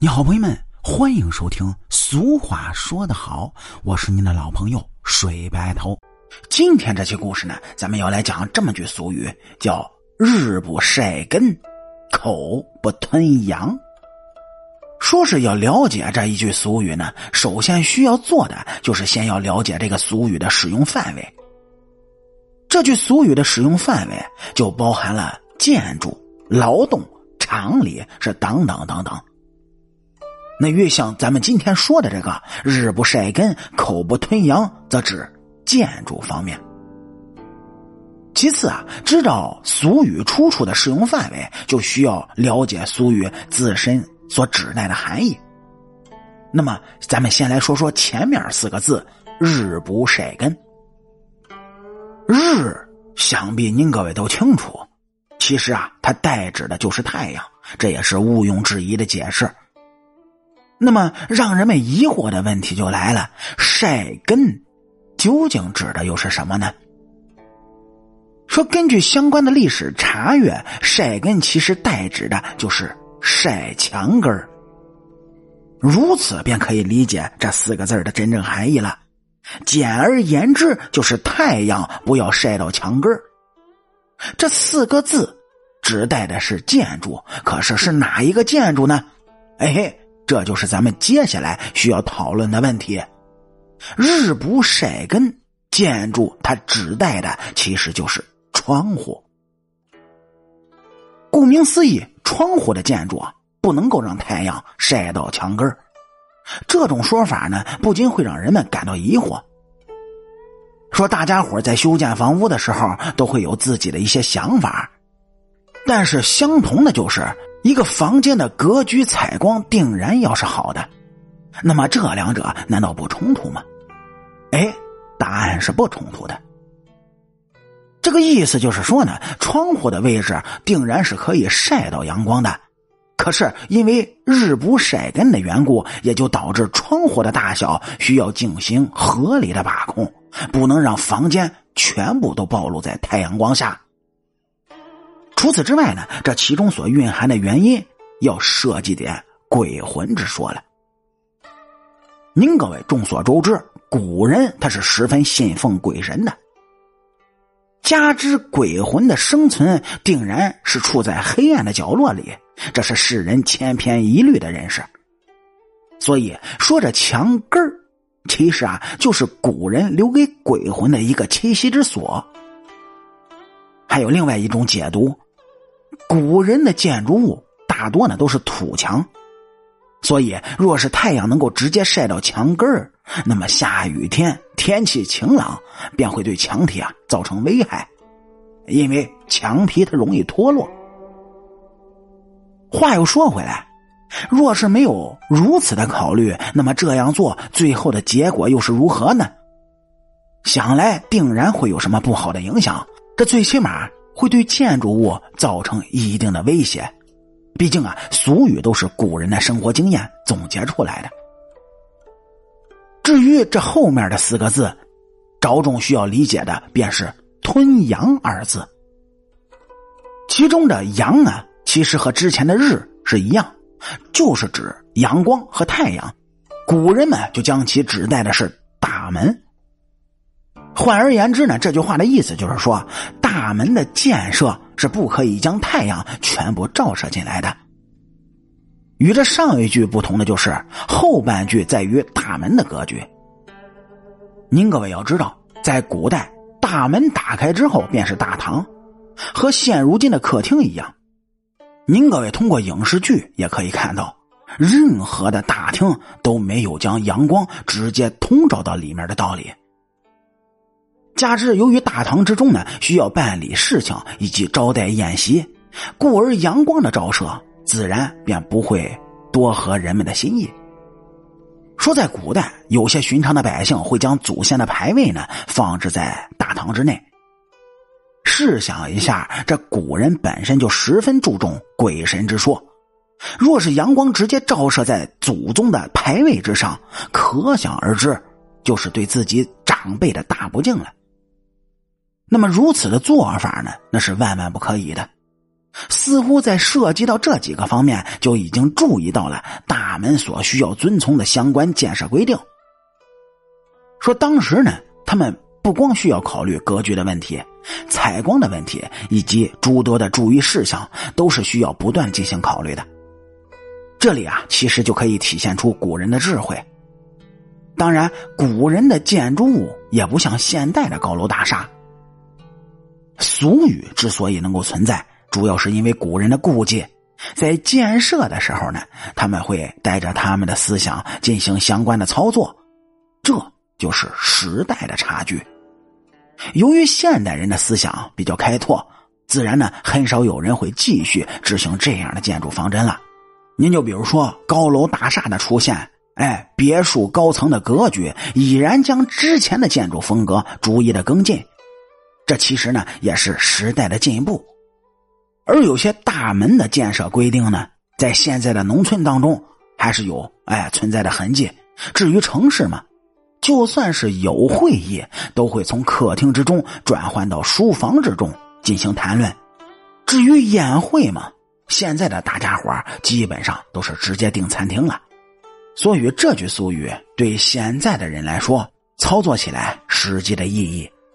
你好，朋友们，欢迎收听。俗话说得好，我是您的老朋友水白头。今天这期故事呢，咱们要来讲这么句俗语，叫“日不晒根，口不吞羊”。说是要了解这一句俗语呢，首先需要做的就是先要了解这个俗语的使用范围。这句俗语的使用范围就包含了建筑、劳动、厂里是等等等等。那越像咱们今天说的这个“日不晒根，口不吞羊”，则指建筑方面。其次啊，知道俗语出处的适用范围，就需要了解俗语自身所指代的含义。那么，咱们先来说说前面四个字“日不晒根”。日，想必您各位都清楚，其实啊，它代指的就是太阳，这也是毋庸置疑的解释。那么，让人们疑惑的问题就来了：晒根究竟指的又是什么呢？说根据相关的历史查阅，晒根其实代指的就是晒墙根儿。如此便可以理解这四个字的真正含义了。简而言之，就是太阳不要晒到墙根儿。这四个字指代的是建筑，可是是哪一个建筑呢？哎嘿。这就是咱们接下来需要讨论的问题。日不晒根，建筑它指代的其实就是窗户。顾名思义，窗户的建筑啊，不能够让太阳晒到墙根这种说法呢，不禁会让人们感到疑惑。说大家伙在修建房屋的时候，都会有自己的一些想法，但是相同的就是。一个房间的格局采光定然要是好的，那么这两者难道不冲突吗？哎，答案是不冲突的。这个意思就是说呢，窗户的位置定然是可以晒到阳光的，可是因为日不晒根的缘故，也就导致窗户的大小需要进行合理的把控，不能让房间全部都暴露在太阳光下。除此之外呢，这其中所蕴含的原因要涉及点鬼魂之说了。您各位众所周知，古人他是十分信奉鬼神的，加之鬼魂的生存定然是处在黑暗的角落里，这是世人千篇一律的认识。所以说，这墙根儿其实啊，就是古人留给鬼魂的一个栖息之所。还有另外一种解读。古人的建筑物大多呢都是土墙，所以若是太阳能够直接晒到墙根儿，那么下雨天天气晴朗便会对墙体啊造成危害，因为墙皮它容易脱落。话又说回来，若是没有如此的考虑，那么这样做最后的结果又是如何呢？想来定然会有什么不好的影响，这最起码。会对建筑物造成一定的威胁，毕竟啊，俗语都是古人的生活经验总结出来的。至于这后面的四个字，着重需要理解的便是“吞阳”二字。其中的“阳”啊，其实和之前的“日”是一样，就是指阳光和太阳。古人们就将其指代的是大门。换而言之呢，这句话的意思就是说，大门的建设是不可以将太阳全部照射进来的。与这上一句不同的就是后半句在于大门的格局。您各位要知道，在古代，大门打开之后便是大堂，和现如今的客厅一样。您各位通过影视剧也可以看到，任何的大厅都没有将阳光直接通照到里面的道理。加之由于大堂之中呢，需要办理事情以及招待宴席，故而阳光的照射自然便不会多合人们的心意。说在古代，有些寻常的百姓会将祖先的牌位呢放置在大堂之内。试想一下，这古人本身就十分注重鬼神之说，若是阳光直接照射在祖宗的牌位之上，可想而知，就是对自己长辈的大不敬了。那么如此的做法呢，那是万万不可以的。似乎在涉及到这几个方面，就已经注意到了大门所需要遵从的相关建设规定。说当时呢，他们不光需要考虑格局的问题、采光的问题，以及诸多的注意事项，都是需要不断进行考虑的。这里啊，其实就可以体现出古人的智慧。当然，古人的建筑物也不像现代的高楼大厦。俗语之所以能够存在，主要是因为古人的顾忌，在建设的时候呢，他们会带着他们的思想进行相关的操作，这就是时代的差距。由于现代人的思想比较开拓，自然呢，很少有人会继续执行这样的建筑方针了。您就比如说高楼大厦的出现，哎，别墅高层的格局已然将之前的建筑风格逐一的跟进，这其实呢也是时代的进步。而有些大门的建设规定呢，在现在的农村当中还是有哎存在的痕迹。至于城市嘛，就算是有会议，都会从客厅之中转换到书房之中进行谈论。至于宴会嘛。现在的大家伙基本上都是直接订餐厅了，所以这句俗语对现在的人来说，操作起来实际的意义